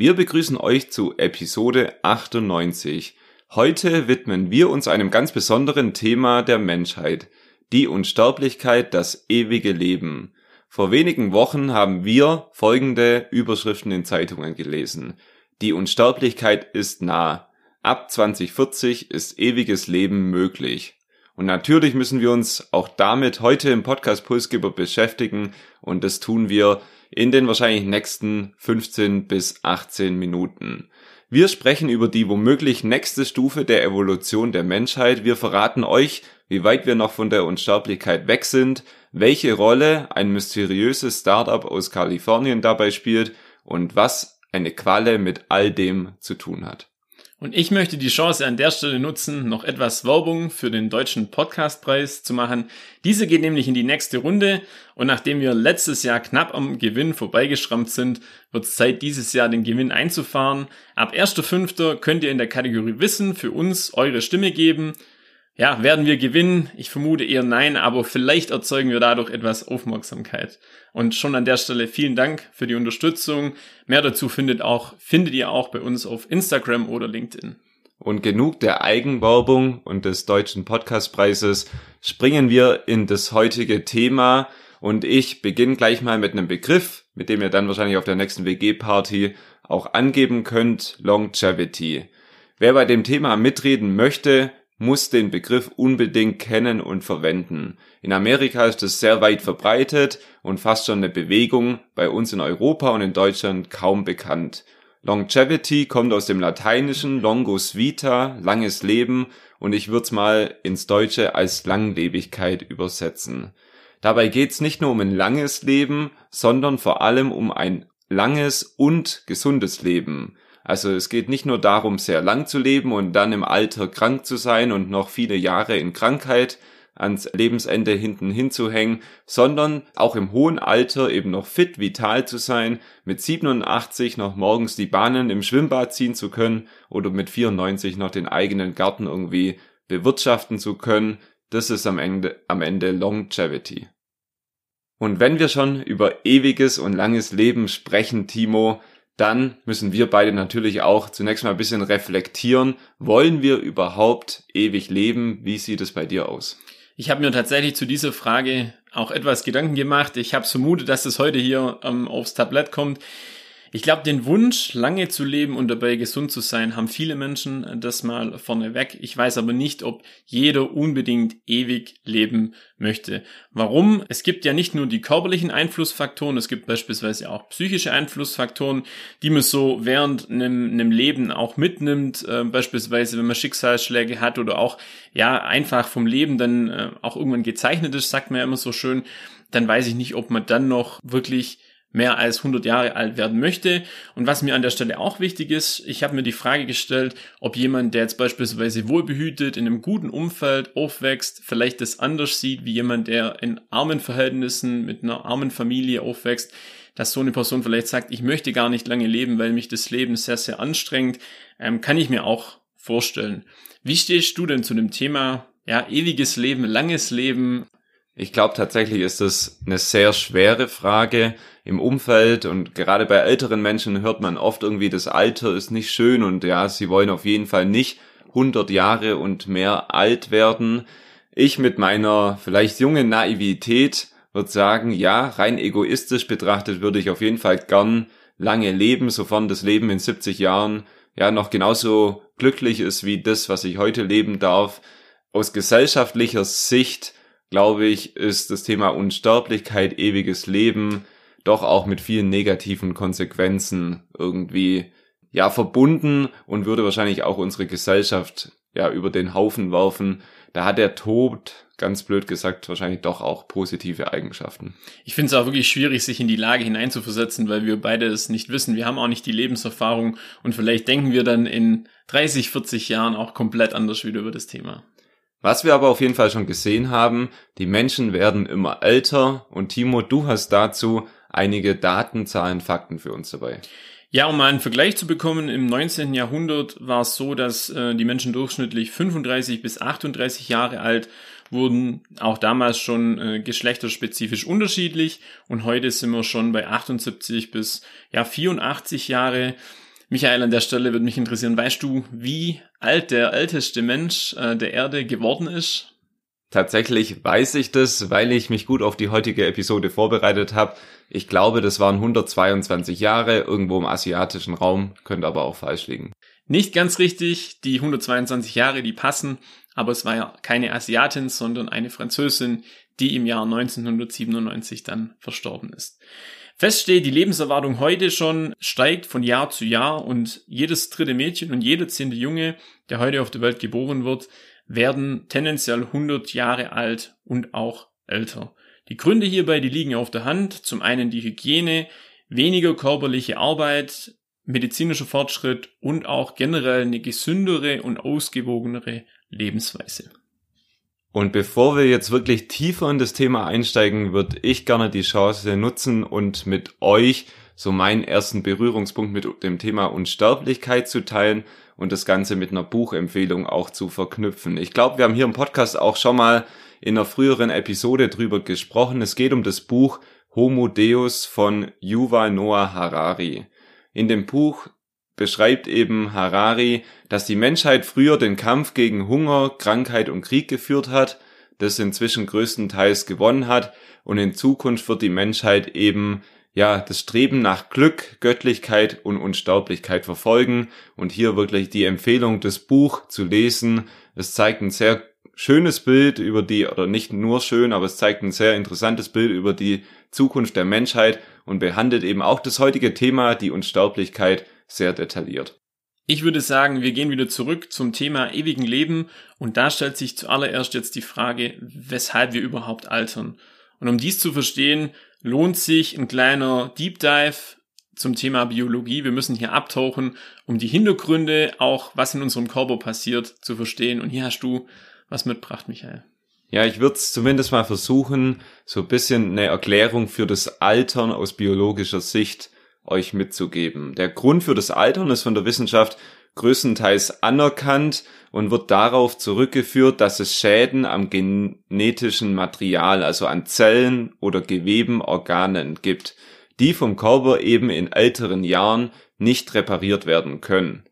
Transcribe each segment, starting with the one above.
Wir begrüßen euch zu Episode 98. Heute widmen wir uns einem ganz besonderen Thema der Menschheit, die Unsterblichkeit, das ewige Leben. Vor wenigen Wochen haben wir folgende Überschriften in Zeitungen gelesen. Die Unsterblichkeit ist nah. Ab 2040 ist ewiges Leben möglich. Und natürlich müssen wir uns auch damit heute im Podcast Pulsgeber beschäftigen und das tun wir in den wahrscheinlich nächsten 15 bis 18 Minuten. Wir sprechen über die womöglich nächste Stufe der Evolution der Menschheit. Wir verraten euch, wie weit wir noch von der Unsterblichkeit weg sind, welche Rolle ein mysteriöses Startup aus Kalifornien dabei spielt und was eine Qualle mit all dem zu tun hat. Und ich möchte die Chance an der Stelle nutzen, noch etwas Werbung für den deutschen Podcastpreis zu machen. Diese geht nämlich in die nächste Runde und nachdem wir letztes Jahr knapp am Gewinn vorbeigeschrammt sind, wird es Zeit, dieses Jahr den Gewinn einzufahren. Ab 1.5. könnt ihr in der Kategorie Wissen für uns eure Stimme geben. Ja, werden wir gewinnen? Ich vermute eher nein, aber vielleicht erzeugen wir dadurch etwas Aufmerksamkeit. Und schon an der Stelle vielen Dank für die Unterstützung. Mehr dazu findet auch, findet ihr auch bei uns auf Instagram oder LinkedIn. Und genug der Eigenwerbung und des deutschen Podcastpreises springen wir in das heutige Thema. Und ich beginne gleich mal mit einem Begriff, mit dem ihr dann wahrscheinlich auf der nächsten WG-Party auch angeben könnt, Longevity. Wer bei dem Thema mitreden möchte, muss den Begriff unbedingt kennen und verwenden. In Amerika ist es sehr weit verbreitet und fast schon eine Bewegung, bei uns in Europa und in Deutschland kaum bekannt. Longevity kommt aus dem Lateinischen longus vita, langes Leben, und ich würde es mal ins Deutsche als Langlebigkeit übersetzen. Dabei geht es nicht nur um ein langes Leben, sondern vor allem um ein langes und gesundes Leben. Also es geht nicht nur darum, sehr lang zu leben und dann im Alter krank zu sein und noch viele Jahre in Krankheit ans Lebensende hinten hinzuhängen, sondern auch im hohen Alter eben noch fit, vital zu sein, mit 87 noch morgens die Bahnen im Schwimmbad ziehen zu können oder mit 94 noch den eigenen Garten irgendwie bewirtschaften zu können. Das ist am Ende, am Ende Longevity. Und wenn wir schon über ewiges und langes Leben sprechen, Timo, dann müssen wir beide natürlich auch zunächst mal ein bisschen reflektieren. Wollen wir überhaupt ewig leben? Wie sieht es bei dir aus? Ich habe mir tatsächlich zu dieser Frage auch etwas Gedanken gemacht. Ich habe vermutet, dass es heute hier ähm, aufs Tablett kommt. Ich glaube, den Wunsch, lange zu leben und dabei gesund zu sein, haben viele Menschen das mal vorneweg. Ich weiß aber nicht, ob jeder unbedingt ewig leben möchte. Warum? Es gibt ja nicht nur die körperlichen Einflussfaktoren, es gibt beispielsweise auch psychische Einflussfaktoren, die man so während einem, einem Leben auch mitnimmt. Äh, beispielsweise, wenn man Schicksalsschläge hat oder auch ja einfach vom Leben dann äh, auch irgendwann gezeichnet ist, sagt man ja immer so schön. Dann weiß ich nicht, ob man dann noch wirklich mehr als 100 Jahre alt werden möchte. Und was mir an der Stelle auch wichtig ist, ich habe mir die Frage gestellt, ob jemand, der jetzt beispielsweise wohlbehütet in einem guten Umfeld aufwächst, vielleicht das anders sieht wie jemand, der in armen Verhältnissen mit einer armen Familie aufwächst, dass so eine Person vielleicht sagt, ich möchte gar nicht lange leben, weil mich das Leben sehr, sehr anstrengt, ähm, kann ich mir auch vorstellen. Wie stehst du denn zu dem Thema, ja, ewiges Leben, langes Leben? Ich glaube tatsächlich ist das eine sehr schwere Frage im Umfeld und gerade bei älteren Menschen hört man oft irgendwie, das Alter ist nicht schön und ja, sie wollen auf jeden Fall nicht 100 Jahre und mehr alt werden. Ich mit meiner vielleicht jungen Naivität würde sagen, ja, rein egoistisch betrachtet würde ich auf jeden Fall gern lange leben, sofern das Leben in 70 Jahren ja noch genauso glücklich ist wie das, was ich heute leben darf. Aus gesellschaftlicher Sicht glaube ich, ist das Thema Unsterblichkeit, ewiges Leben doch auch mit vielen negativen Konsequenzen irgendwie ja verbunden und würde wahrscheinlich auch unsere Gesellschaft ja, über den Haufen werfen. Da hat der Tod, ganz blöd gesagt, wahrscheinlich doch auch positive Eigenschaften. Ich finde es auch wirklich schwierig, sich in die Lage hineinzuversetzen, weil wir beide es nicht wissen. Wir haben auch nicht die Lebenserfahrung und vielleicht denken wir dann in 30, 40 Jahren auch komplett anders wieder über das Thema. Was wir aber auf jeden Fall schon gesehen haben, die Menschen werden immer älter und Timo, du hast dazu einige Daten, Zahlen, Fakten für uns dabei. Ja, um mal einen Vergleich zu bekommen, im 19. Jahrhundert war es so, dass äh, die Menschen durchschnittlich 35 bis 38 Jahre alt wurden, auch damals schon äh, geschlechterspezifisch unterschiedlich und heute sind wir schon bei 78 bis ja 84 Jahre. Michael, an der Stelle würde mich interessieren, weißt du, wie alt der älteste Mensch äh, der Erde geworden ist? Tatsächlich weiß ich das, weil ich mich gut auf die heutige Episode vorbereitet habe. Ich glaube, das waren 122 Jahre irgendwo im asiatischen Raum, könnte aber auch falsch liegen. Nicht ganz richtig, die 122 Jahre, die passen, aber es war ja keine Asiatin, sondern eine Französin, die im Jahr 1997 dann verstorben ist. Fest steht, die Lebenserwartung heute schon steigt von Jahr zu Jahr und jedes dritte Mädchen und jeder zehnte Junge, der heute auf der Welt geboren wird, werden tendenziell 100 Jahre alt und auch älter. Die Gründe hierbei, die liegen auf der Hand. Zum einen die Hygiene, weniger körperliche Arbeit, medizinischer Fortschritt und auch generell eine gesündere und ausgewogenere Lebensweise. Und bevor wir jetzt wirklich tiefer in das Thema einsteigen, würde ich gerne die Chance nutzen und mit euch so meinen ersten Berührungspunkt mit dem Thema Unsterblichkeit zu teilen und das Ganze mit einer Buchempfehlung auch zu verknüpfen. Ich glaube, wir haben hier im Podcast auch schon mal in einer früheren Episode drüber gesprochen. Es geht um das Buch Homo Deus von Yuval Noah Harari. In dem Buch beschreibt eben Harari, dass die Menschheit früher den Kampf gegen Hunger, Krankheit und Krieg geführt hat, das inzwischen größtenteils gewonnen hat und in Zukunft wird die Menschheit eben ja das Streben nach Glück, Göttlichkeit und Unsterblichkeit verfolgen und hier wirklich die Empfehlung, das Buch zu lesen. Es zeigt ein sehr schönes Bild über die, oder nicht nur schön, aber es zeigt ein sehr interessantes Bild über die Zukunft der Menschheit und behandelt eben auch das heutige Thema, die Unsterblichkeit, sehr detailliert. Ich würde sagen, wir gehen wieder zurück zum Thema ewigen Leben und da stellt sich zuallererst jetzt die Frage, weshalb wir überhaupt altern. Und um dies zu verstehen, lohnt sich ein kleiner Deep Dive zum Thema Biologie. Wir müssen hier abtauchen, um die Hintergründe, auch was in unserem Körper passiert, zu verstehen. Und hier hast du was mitgebracht, Michael. Ja, ich würde es zumindest mal versuchen, so ein bisschen eine Erklärung für das Altern aus biologischer Sicht euch mitzugeben. Der Grund für das Altern ist von der Wissenschaft größtenteils anerkannt und wird darauf zurückgeführt, dass es Schäden am genetischen Material, also an Zellen oder Geweben, Organen gibt, die vom Körper eben in älteren Jahren nicht repariert werden können.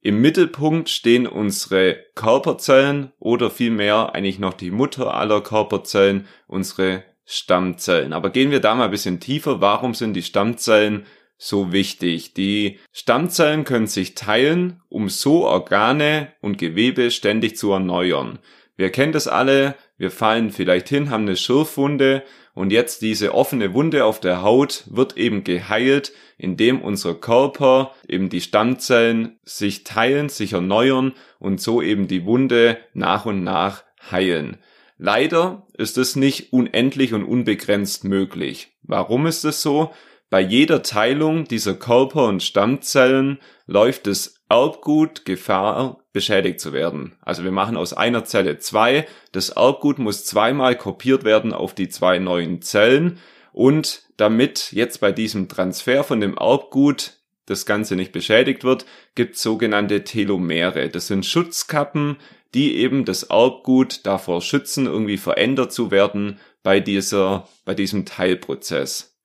Im Mittelpunkt stehen unsere Körperzellen oder vielmehr eigentlich noch die Mutter aller Körperzellen, unsere Stammzellen. Aber gehen wir da mal ein bisschen tiefer. Warum sind die Stammzellen so wichtig. Die Stammzellen können sich teilen, um so Organe und Gewebe ständig zu erneuern. Wir kennen das alle, wir fallen vielleicht hin, haben eine Schürfwunde und jetzt diese offene Wunde auf der Haut wird eben geheilt, indem unser Körper, eben die Stammzellen sich teilen, sich erneuern und so eben die Wunde nach und nach heilen. Leider ist es nicht unendlich und unbegrenzt möglich. Warum ist es so? Bei jeder Teilung dieser Körper- und Stammzellen läuft das Erbgut Gefahr, beschädigt zu werden. Also wir machen aus einer Zelle zwei. Das Erbgut muss zweimal kopiert werden auf die zwei neuen Zellen. Und damit jetzt bei diesem Transfer von dem Erbgut das Ganze nicht beschädigt wird, gibt sogenannte Telomere. Das sind Schutzkappen, die eben das Erbgut davor schützen, irgendwie verändert zu werden bei dieser, bei diesem Teilprozess.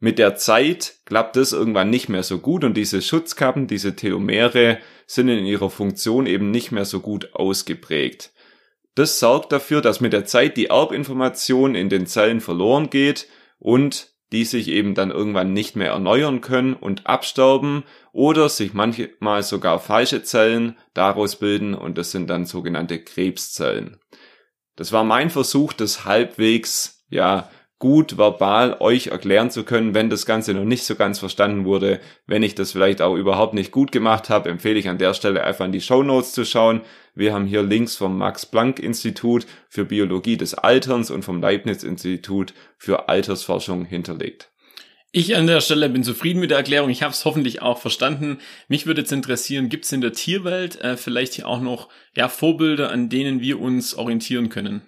Mit der Zeit klappt es irgendwann nicht mehr so gut und diese Schutzkappen, diese Telomere sind in ihrer Funktion eben nicht mehr so gut ausgeprägt. Das sorgt dafür, dass mit der Zeit die Erbinformation in den Zellen verloren geht und die sich eben dann irgendwann nicht mehr erneuern können und abstauben oder sich manchmal sogar falsche Zellen daraus bilden und das sind dann sogenannte Krebszellen. Das war mein Versuch, das halbwegs, ja, gut verbal euch erklären zu können, wenn das Ganze noch nicht so ganz verstanden wurde. Wenn ich das vielleicht auch überhaupt nicht gut gemacht habe, empfehle ich an der Stelle einfach in die Show Notes zu schauen. Wir haben hier Links vom Max Planck Institut für Biologie des Alterns und vom Leibniz Institut für Altersforschung hinterlegt. Ich an der Stelle bin zufrieden mit der Erklärung. Ich habe es hoffentlich auch verstanden. Mich würde jetzt interessieren, gibt es in der Tierwelt äh, vielleicht hier auch noch ja, Vorbilder, an denen wir uns orientieren können?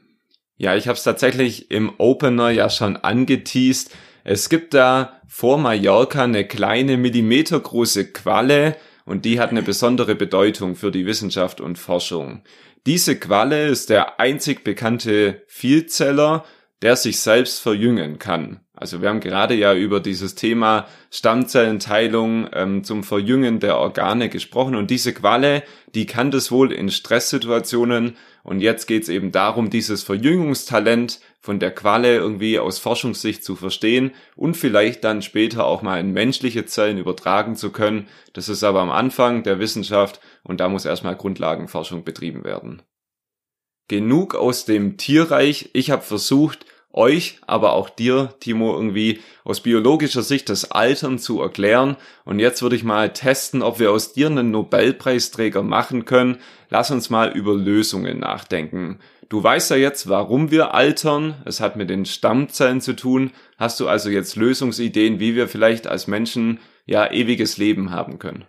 Ja, ich habe es tatsächlich im Opener ja schon angeteased. Es gibt da vor Mallorca eine kleine millimetergroße Qualle und die hat eine besondere Bedeutung für die Wissenschaft und Forschung. Diese Qualle ist der einzig bekannte Vielzeller, der sich selbst verjüngen kann. Also wir haben gerade ja über dieses Thema Stammzellenteilung ähm, zum Verjüngen der Organe gesprochen und diese Qualle, die kann das wohl in Stresssituationen und jetzt geht es eben darum, dieses Verjüngungstalent von der Qualle irgendwie aus Forschungssicht zu verstehen und vielleicht dann später auch mal in menschliche Zellen übertragen zu können. Das ist aber am Anfang der Wissenschaft und da muss erstmal Grundlagenforschung betrieben werden. Genug aus dem Tierreich. Ich habe versucht, euch, aber auch dir, Timo, irgendwie aus biologischer Sicht das Altern zu erklären. Und jetzt würde ich mal testen, ob wir aus dir einen Nobelpreisträger machen können. Lass uns mal über Lösungen nachdenken. Du weißt ja jetzt, warum wir altern. Es hat mit den Stammzellen zu tun. Hast du also jetzt Lösungsideen, wie wir vielleicht als Menschen ja ewiges Leben haben können?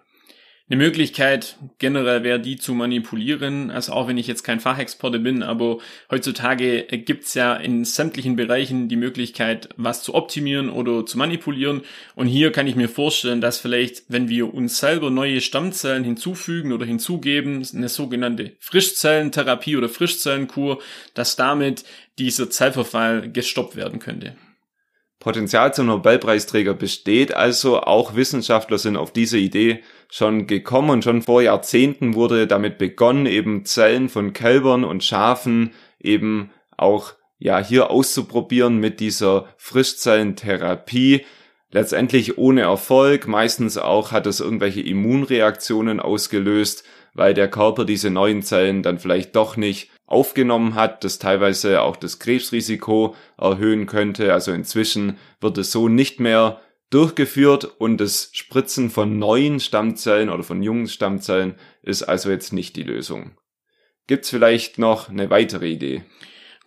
Eine Möglichkeit generell wäre die zu manipulieren, also auch wenn ich jetzt kein Fachexporte bin, aber heutzutage gibt's ja in sämtlichen Bereichen die Möglichkeit, was zu optimieren oder zu manipulieren. Und hier kann ich mir vorstellen, dass vielleicht, wenn wir uns selber neue Stammzellen hinzufügen oder hinzugeben, eine sogenannte Frischzellentherapie oder Frischzellenkur, dass damit dieser Zellverfall gestoppt werden könnte. Potenzial zum Nobelpreisträger besteht also, auch Wissenschaftler sind auf diese Idee schon gekommen und schon vor Jahrzehnten wurde damit begonnen, eben Zellen von Kälbern und Schafen eben auch ja hier auszuprobieren mit dieser Frischzellentherapie. Letztendlich ohne Erfolg, meistens auch hat es irgendwelche Immunreaktionen ausgelöst, weil der Körper diese neuen Zellen dann vielleicht doch nicht aufgenommen hat, das teilweise auch das Krebsrisiko erhöhen könnte. Also inzwischen wird es so nicht mehr durchgeführt und das Spritzen von neuen Stammzellen oder von jungen Stammzellen ist also jetzt nicht die Lösung. Gibt's vielleicht noch eine weitere Idee?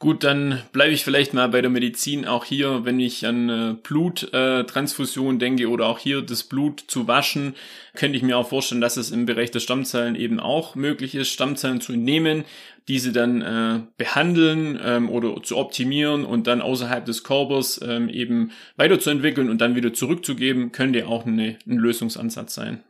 Gut, dann bleibe ich vielleicht mal bei der Medizin. Auch hier, wenn ich an äh, Bluttransfusion äh, denke oder auch hier das Blut zu waschen, könnte ich mir auch vorstellen, dass es im Bereich der Stammzellen eben auch möglich ist, Stammzellen zu entnehmen, diese dann äh, behandeln ähm, oder zu optimieren und dann außerhalb des Körpers ähm, eben weiterzuentwickeln und dann wieder zurückzugeben, könnte auch eine, ein Lösungsansatz sein.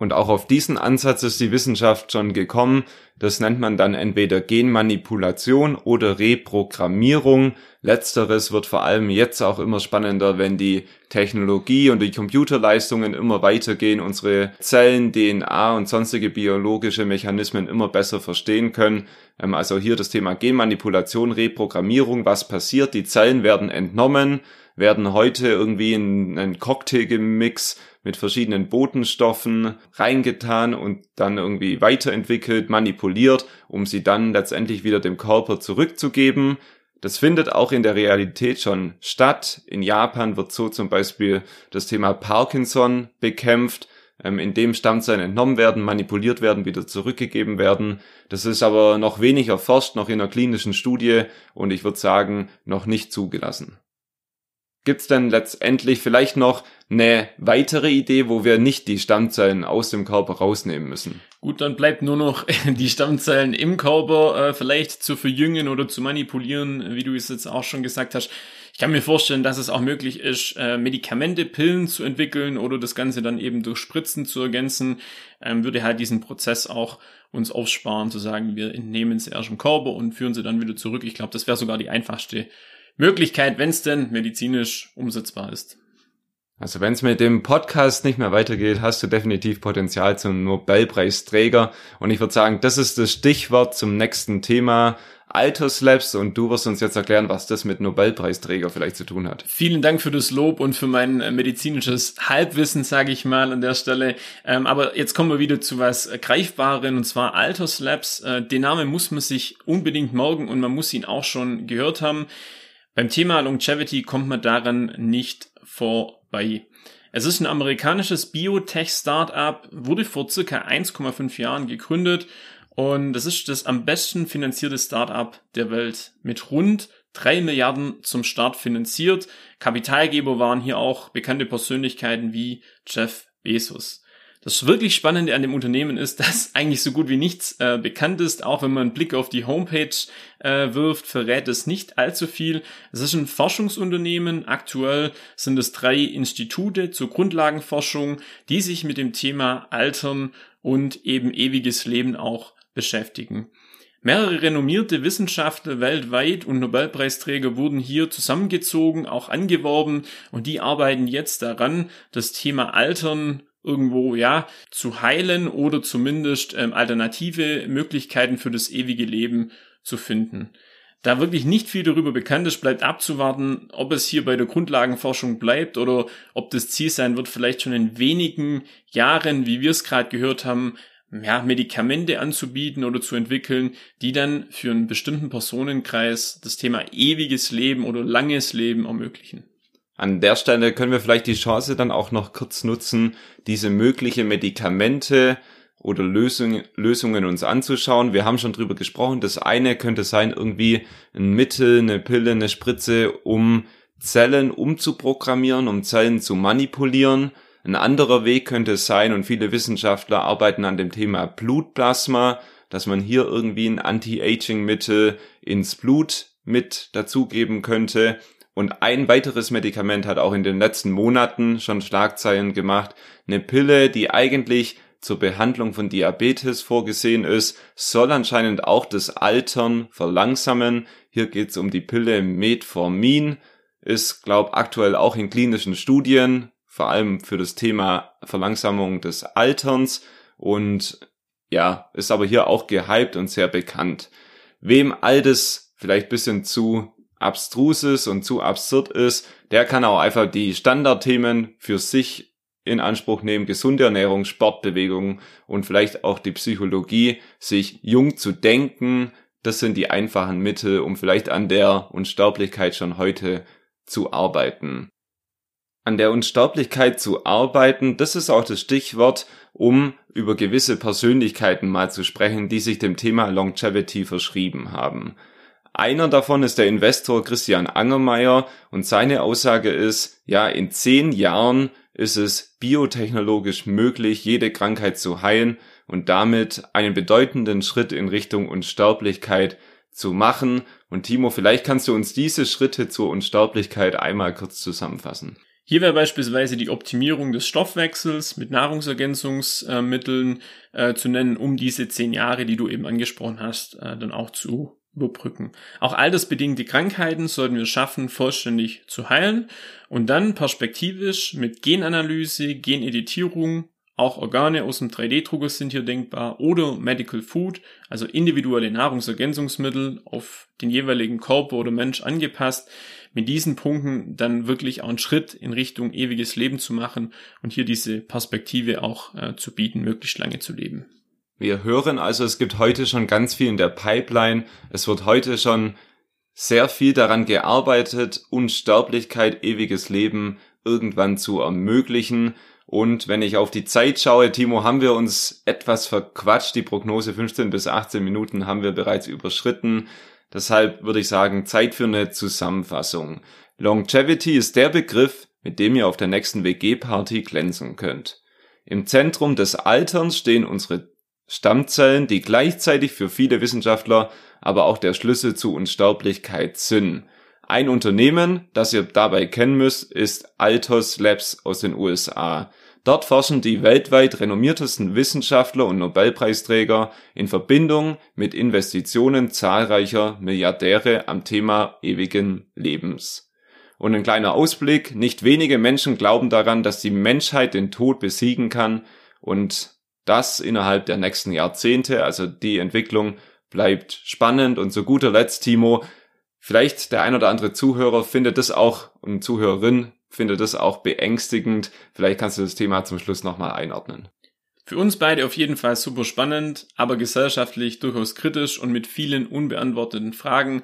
Und auch auf diesen Ansatz ist die Wissenschaft schon gekommen. Das nennt man dann entweder Genmanipulation oder Reprogrammierung. Letzteres wird vor allem jetzt auch immer spannender, wenn die Technologie und die Computerleistungen immer weitergehen, unsere Zellen, DNA und sonstige biologische Mechanismen immer besser verstehen können. Ähm, also hier das Thema Genmanipulation, Reprogrammierung. Was passiert? Die Zellen werden entnommen, werden heute irgendwie in einen Cocktail gemixt mit verschiedenen Botenstoffen reingetan und dann irgendwie weiterentwickelt, manipuliert, um sie dann letztendlich wieder dem Körper zurückzugeben. Das findet auch in der Realität schon statt. In Japan wird so zum Beispiel das Thema Parkinson bekämpft, ähm, indem Stammzellen entnommen werden, manipuliert werden, wieder zurückgegeben werden. Das ist aber noch wenig erforscht, noch in einer klinischen Studie und ich würde sagen, noch nicht zugelassen. Gibt's denn letztendlich vielleicht noch eine weitere Idee, wo wir nicht die Stammzellen aus dem Körper rausnehmen müssen? Gut, dann bleibt nur noch die Stammzellen im Körper äh, vielleicht zu verjüngen oder zu manipulieren, wie du es jetzt auch schon gesagt hast. Ich kann mir vorstellen, dass es auch möglich ist, äh, Medikamente, Pillen zu entwickeln oder das Ganze dann eben durch Spritzen zu ergänzen, ähm, würde halt diesen Prozess auch uns aufsparen, zu sagen, wir entnehmen sie erst im Körper und führen sie dann wieder zurück. Ich glaube, das wäre sogar die einfachste Möglichkeit, wenn es denn medizinisch umsetzbar ist. Also wenn es mit dem Podcast nicht mehr weitergeht, hast du definitiv Potenzial zum Nobelpreisträger. Und ich würde sagen, das ist das Stichwort zum nächsten Thema. Alterslabs und du wirst uns jetzt erklären, was das mit Nobelpreisträger vielleicht zu tun hat. Vielen Dank für das Lob und für mein äh, medizinisches Halbwissen, sage ich mal an der Stelle. Ähm, aber jetzt kommen wir wieder zu was Greifbaren und zwar Alterslabs. Äh, den Namen muss man sich unbedingt morgen und man muss ihn auch schon gehört haben. Beim Thema Longevity kommt man daran nicht vorbei. Es ist ein amerikanisches Biotech-Startup, wurde vor circa 1,5 Jahren gegründet und das ist das am besten finanzierte Startup der Welt mit rund 3 Milliarden zum Start finanziert. Kapitalgeber waren hier auch bekannte Persönlichkeiten wie Jeff Bezos. Das wirklich Spannende an dem Unternehmen ist, dass eigentlich so gut wie nichts äh, bekannt ist. Auch wenn man einen Blick auf die Homepage äh, wirft, verrät es nicht allzu viel. Es ist ein Forschungsunternehmen. Aktuell sind es drei Institute zur Grundlagenforschung, die sich mit dem Thema Altern und eben ewiges Leben auch beschäftigen. Mehrere renommierte Wissenschaftler weltweit und Nobelpreisträger wurden hier zusammengezogen, auch angeworben und die arbeiten jetzt daran, das Thema Altern irgendwo ja zu heilen oder zumindest ähm, alternative Möglichkeiten für das ewige Leben zu finden. Da wirklich nicht viel darüber bekannt ist, bleibt abzuwarten, ob es hier bei der Grundlagenforschung bleibt oder ob das Ziel sein wird, vielleicht schon in wenigen Jahren, wie wir es gerade gehört haben, ja, Medikamente anzubieten oder zu entwickeln, die dann für einen bestimmten Personenkreis das Thema ewiges Leben oder langes Leben ermöglichen. An der Stelle können wir vielleicht die Chance dann auch noch kurz nutzen, diese mögliche Medikamente oder Lösung, Lösungen uns anzuschauen. Wir haben schon drüber gesprochen. Das eine könnte sein irgendwie ein Mittel, eine Pille, eine Spritze, um Zellen umzuprogrammieren, um Zellen zu manipulieren. Ein anderer Weg könnte es sein, und viele Wissenschaftler arbeiten an dem Thema Blutplasma, dass man hier irgendwie ein Anti-Aging-Mittel ins Blut mit dazugeben könnte. Und ein weiteres Medikament hat auch in den letzten Monaten schon Schlagzeilen gemacht. Eine Pille, die eigentlich zur Behandlung von Diabetes vorgesehen ist, soll anscheinend auch das Altern verlangsamen. Hier geht es um die Pille Metformin, ist, glaub, aktuell auch in klinischen Studien, vor allem für das Thema Verlangsamung des Alterns und ja, ist aber hier auch gehypt und sehr bekannt. Wem all das vielleicht bisschen zu abstrus ist und zu absurd ist, der kann auch einfach die Standardthemen für sich in Anspruch nehmen, gesunde Ernährung, Sportbewegung und vielleicht auch die Psychologie, sich jung zu denken. Das sind die einfachen Mittel, um vielleicht an der Unsterblichkeit schon heute zu arbeiten. An der Unsterblichkeit zu arbeiten, das ist auch das Stichwort, um über gewisse Persönlichkeiten mal zu sprechen, die sich dem Thema Longevity verschrieben haben. Einer davon ist der Investor Christian Angermeier und seine Aussage ist, ja, in zehn Jahren ist es biotechnologisch möglich, jede Krankheit zu heilen und damit einen bedeutenden Schritt in Richtung Unsterblichkeit zu machen. Und Timo, vielleicht kannst du uns diese Schritte zur Unsterblichkeit einmal kurz zusammenfassen. Hier wäre beispielsweise die Optimierung des Stoffwechsels mit Nahrungsergänzungsmitteln äh, zu nennen, um diese zehn Jahre, die du eben angesprochen hast, äh, dann auch zu überbrücken. Auch altersbedingte Krankheiten sollten wir schaffen, vollständig zu heilen und dann perspektivisch mit Genanalyse, Geneditierung, auch Organe aus dem 3D-Drucker sind hier denkbar oder Medical Food, also individuelle Nahrungsergänzungsmittel auf den jeweiligen Körper oder Mensch angepasst, mit diesen Punkten dann wirklich auch einen Schritt in Richtung ewiges Leben zu machen und hier diese Perspektive auch äh, zu bieten, möglichst lange zu leben. Wir hören also, es gibt heute schon ganz viel in der Pipeline. Es wird heute schon sehr viel daran gearbeitet, Unsterblichkeit, ewiges Leben irgendwann zu ermöglichen. Und wenn ich auf die Zeit schaue, Timo, haben wir uns etwas verquatscht. Die Prognose 15 bis 18 Minuten haben wir bereits überschritten. Deshalb würde ich sagen, Zeit für eine Zusammenfassung. Longevity ist der Begriff, mit dem ihr auf der nächsten WG-Party glänzen könnt. Im Zentrum des Alterns stehen unsere Stammzellen, die gleichzeitig für viele Wissenschaftler aber auch der Schlüssel zu Unsterblichkeit sind. Ein Unternehmen, das ihr dabei kennen müsst, ist Altos Labs aus den USA. Dort forschen die weltweit renommiertesten Wissenschaftler und Nobelpreisträger in Verbindung mit Investitionen zahlreicher Milliardäre am Thema ewigen Lebens. Und ein kleiner Ausblick, nicht wenige Menschen glauben daran, dass die Menschheit den Tod besiegen kann und das innerhalb der nächsten Jahrzehnte. Also die Entwicklung bleibt spannend und zu guter Letzt, Timo, vielleicht der ein oder andere Zuhörer findet das auch und Zuhörerin findet das auch beängstigend. Vielleicht kannst du das Thema zum Schluss nochmal einordnen. Für uns beide auf jeden Fall super spannend, aber gesellschaftlich durchaus kritisch und mit vielen unbeantworteten Fragen.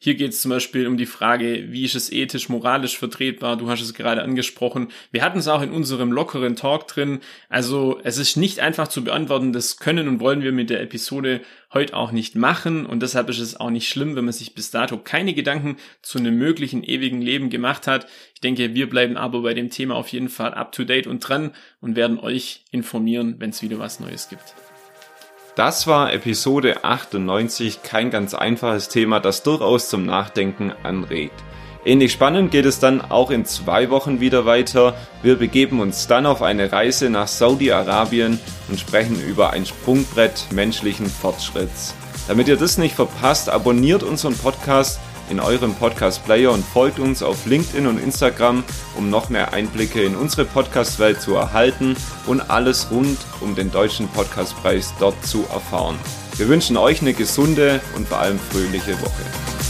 Hier geht es zum Beispiel um die Frage, wie ist es ethisch, moralisch vertretbar? Du hast es gerade angesprochen. Wir hatten es auch in unserem lockeren Talk drin. Also es ist nicht einfach zu beantworten. Das können und wollen wir mit der Episode heute auch nicht machen. Und deshalb ist es auch nicht schlimm, wenn man sich bis dato keine Gedanken zu einem möglichen ewigen Leben gemacht hat. Ich denke, wir bleiben aber bei dem Thema auf jeden Fall up to date und dran und werden euch informieren, wenn es wieder was Neues gibt. Das war Episode 98, kein ganz einfaches Thema, das durchaus zum Nachdenken anregt. Ähnlich spannend geht es dann auch in zwei Wochen wieder weiter. Wir begeben uns dann auf eine Reise nach Saudi-Arabien und sprechen über ein Sprungbrett menschlichen Fortschritts. Damit ihr das nicht verpasst, abonniert unseren Podcast in eurem Podcast-Player und folgt uns auf LinkedIn und Instagram, um noch mehr Einblicke in unsere Podcast-Welt zu erhalten und alles rund um den Deutschen Podcastpreis dort zu erfahren. Wir wünschen euch eine gesunde und vor allem fröhliche Woche.